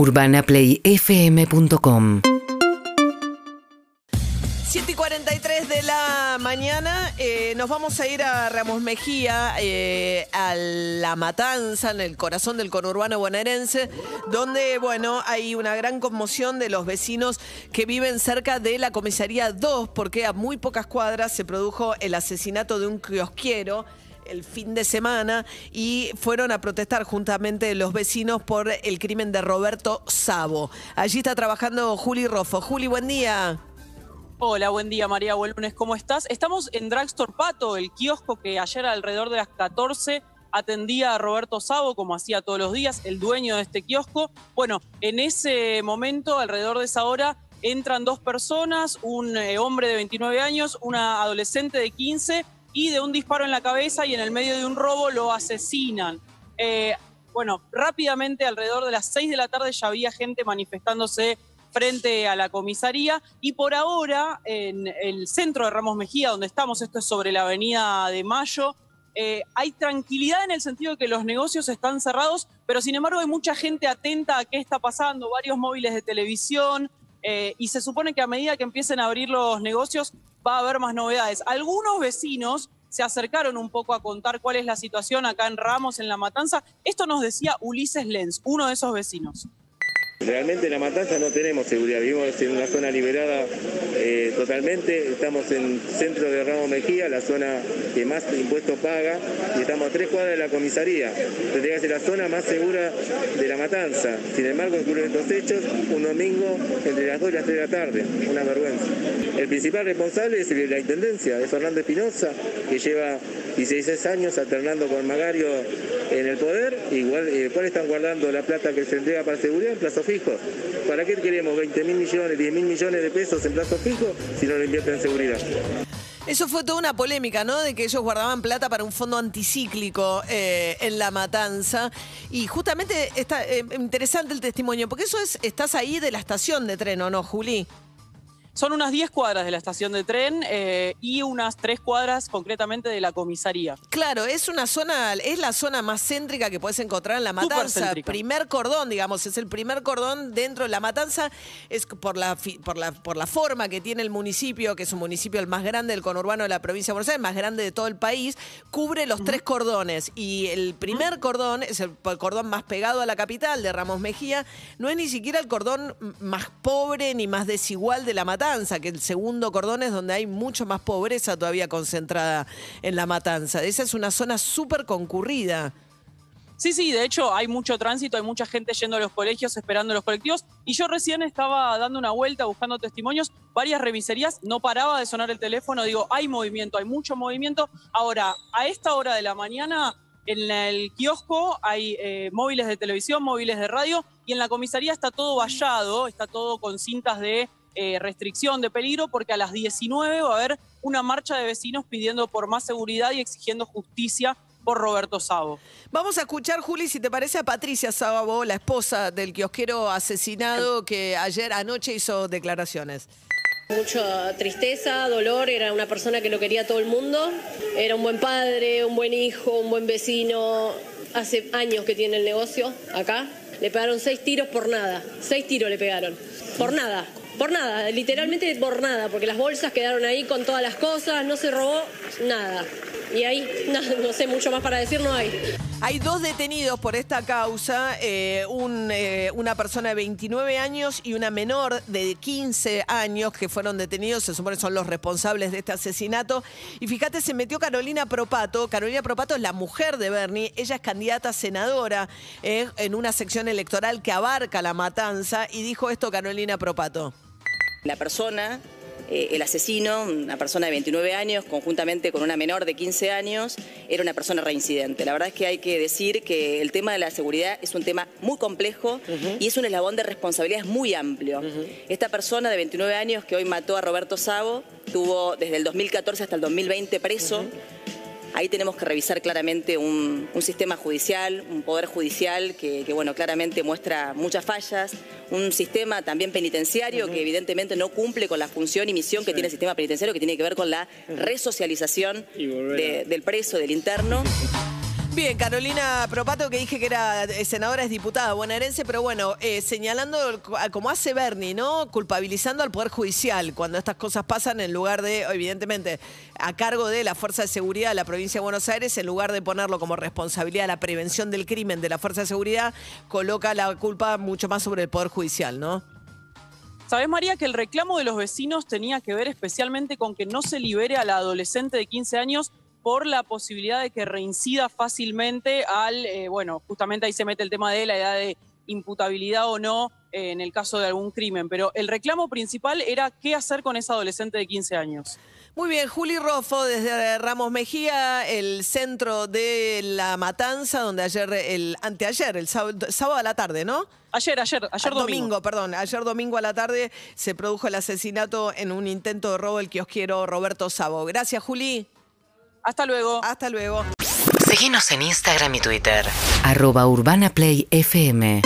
UrbanaPlayFM.com 7 y 43 de la mañana, eh, nos vamos a ir a Ramos Mejía, eh, a La Matanza, en el corazón del conurbano bonaerense, donde, bueno, hay una gran conmoción de los vecinos que viven cerca de la comisaría 2, porque a muy pocas cuadras se produjo el asesinato de un kiosquero el fin de semana y fueron a protestar juntamente los vecinos por el crimen de Roberto Sabo. Allí está trabajando Juli Rofo. Juli, buen día. Hola, buen día María, buen lunes, ¿cómo estás? Estamos en Dragstore Pato, el kiosco que ayer alrededor de las 14 atendía a Roberto Sabo, como hacía todos los días, el dueño de este kiosco. Bueno, en ese momento, alrededor de esa hora, entran dos personas, un eh, hombre de 29 años, una adolescente de 15, y de un disparo en la cabeza y en el medio de un robo lo asesinan. Eh, bueno, rápidamente, alrededor de las 6 de la tarde ya había gente manifestándose frente a la comisaría y por ahora en el centro de Ramos Mejía, donde estamos, esto es sobre la avenida de Mayo, eh, hay tranquilidad en el sentido de que los negocios están cerrados, pero sin embargo hay mucha gente atenta a qué está pasando, varios móviles de televisión eh, y se supone que a medida que empiecen a abrir los negocios va a haber más novedades. Algunos vecinos se acercaron un poco a contar cuál es la situación acá en Ramos, en La Matanza. Esto nos decía Ulises Lenz, uno de esos vecinos. Realmente en La Matanza no tenemos seguridad, vivimos en una zona liberada eh, totalmente, estamos en centro de Ramos Mejía, la zona que más impuestos paga, y estamos a tres cuadras de la comisaría. Tendría que ser la zona más segura de La Matanza. Sin embargo, ocurren estos hechos un domingo entre las 2 y las 3 de la tarde, una vergüenza. El principal responsable es la Intendencia, es Fernando Espinosa, que lleva 16 años alternando con Magario en el poder, igual, ¿cuál están guardando la plata que se entrega para seguridad en plazo fijo? ¿Para qué queremos 20 mil millones, 10 mil millones de pesos en plazo fijo si no lo invierten en seguridad? Eso fue toda una polémica, ¿no? De que ellos guardaban plata para un fondo anticíclico eh, en La Matanza. Y justamente está eh, interesante el testimonio, porque eso es, estás ahí de la estación de tren, ¿o no, Juli? Son unas 10 cuadras de la estación de tren eh, y unas 3 cuadras concretamente de la comisaría. Claro, es una zona, es la zona más céntrica que puedes encontrar en La Matanza. Primer cordón, digamos, es el primer cordón dentro de La Matanza. Es por la, por, la, por la forma que tiene el municipio, que es un municipio el más grande del conurbano de la provincia de Buenos Aires, el más grande de todo el país, cubre los tres cordones. Y el primer cordón es el cordón más pegado a la capital de Ramos Mejía. No es ni siquiera el cordón más pobre ni más desigual de La Matanza que el segundo cordón es donde hay mucho más pobreza todavía concentrada en la matanza. Esa es una zona súper concurrida. Sí, sí, de hecho hay mucho tránsito, hay mucha gente yendo a los colegios, esperando los colectivos. Y yo recién estaba dando una vuelta buscando testimonios, varias remiserías, no paraba de sonar el teléfono, digo, hay movimiento, hay mucho movimiento. Ahora, a esta hora de la mañana, en el kiosco hay eh, móviles de televisión, móviles de radio, y en la comisaría está todo vallado, está todo con cintas de eh, restricción de peligro porque a las 19 va a haber una marcha de vecinos pidiendo por más seguridad y exigiendo justicia por Roberto Sabo. Vamos a escuchar, Juli, si te parece, a Patricia Sabo, la esposa del kiosquero asesinado que ayer anoche hizo declaraciones. Mucha tristeza, dolor, era una persona que lo quería todo el mundo, era un buen padre, un buen hijo, un buen vecino, hace años que tiene el negocio acá, le pegaron seis tiros por nada, seis tiros le pegaron, por nada, por nada, literalmente por nada, porque las bolsas quedaron ahí con todas las cosas, no se robó nada. Y ahí, no, sé, mucho más para decir no hay. Hay dos detenidos por esta causa, eh, eh, una persona de 29 años y una menor de 15 años que fueron detenidos, se supone son los responsables de este asesinato. Y fíjate, se metió Carolina Propato. Carolina Propato es la mujer de Bernie, ella es candidata a senadora eh, en una sección electoral que abarca la matanza y dijo esto Carolina Propato. La persona, eh, el asesino, una persona de 29 años, conjuntamente con una menor de 15 años, era una persona reincidente. La verdad es que hay que decir que el tema de la seguridad es un tema muy complejo y es un eslabón de responsabilidades muy amplio. Esta persona de 29 años que hoy mató a Roberto Savo, tuvo desde el 2014 hasta el 2020 preso. Ahí tenemos que revisar claramente un, sistema judicial, un poder judicial que, bueno, claramente muestra muchas fallas, un sistema también penitenciario que evidentemente no cumple con la función y misión que tiene el sistema penitenciario, que tiene que ver con la resocialización del preso, del interno. Bien, Carolina Propato, que dije que era eh, senadora, es diputada bonaerense, pero bueno, eh, señalando, como hace Bernie, ¿no? Culpabilizando al Poder Judicial cuando estas cosas pasan, en lugar de, evidentemente, a cargo de la Fuerza de Seguridad de la provincia de Buenos Aires, en lugar de ponerlo como responsabilidad la prevención del crimen de la Fuerza de Seguridad, coloca la culpa mucho más sobre el Poder Judicial, ¿no? ¿Sabes, María, que el reclamo de los vecinos tenía que ver especialmente con que no se libere a la adolescente de 15 años por la posibilidad de que reincida fácilmente al, eh, bueno, justamente ahí se mete el tema de la edad de imputabilidad o no eh, en el caso de algún crimen, pero el reclamo principal era qué hacer con esa adolescente de 15 años. Muy bien, Juli Rofo desde Ramos Mejía, el centro de la matanza, donde ayer, el anteayer, el sábado, a la tarde, ¿no? Ayer, ayer, ayer domingo. domingo. perdón, ayer domingo a la tarde se produjo el asesinato en un intento de robo del kiosquero Roberto Sabo. Gracias, Juli. Hasta luego. Hasta luego. Síguenos en Instagram y Twitter. Arroba Urbana Play FM.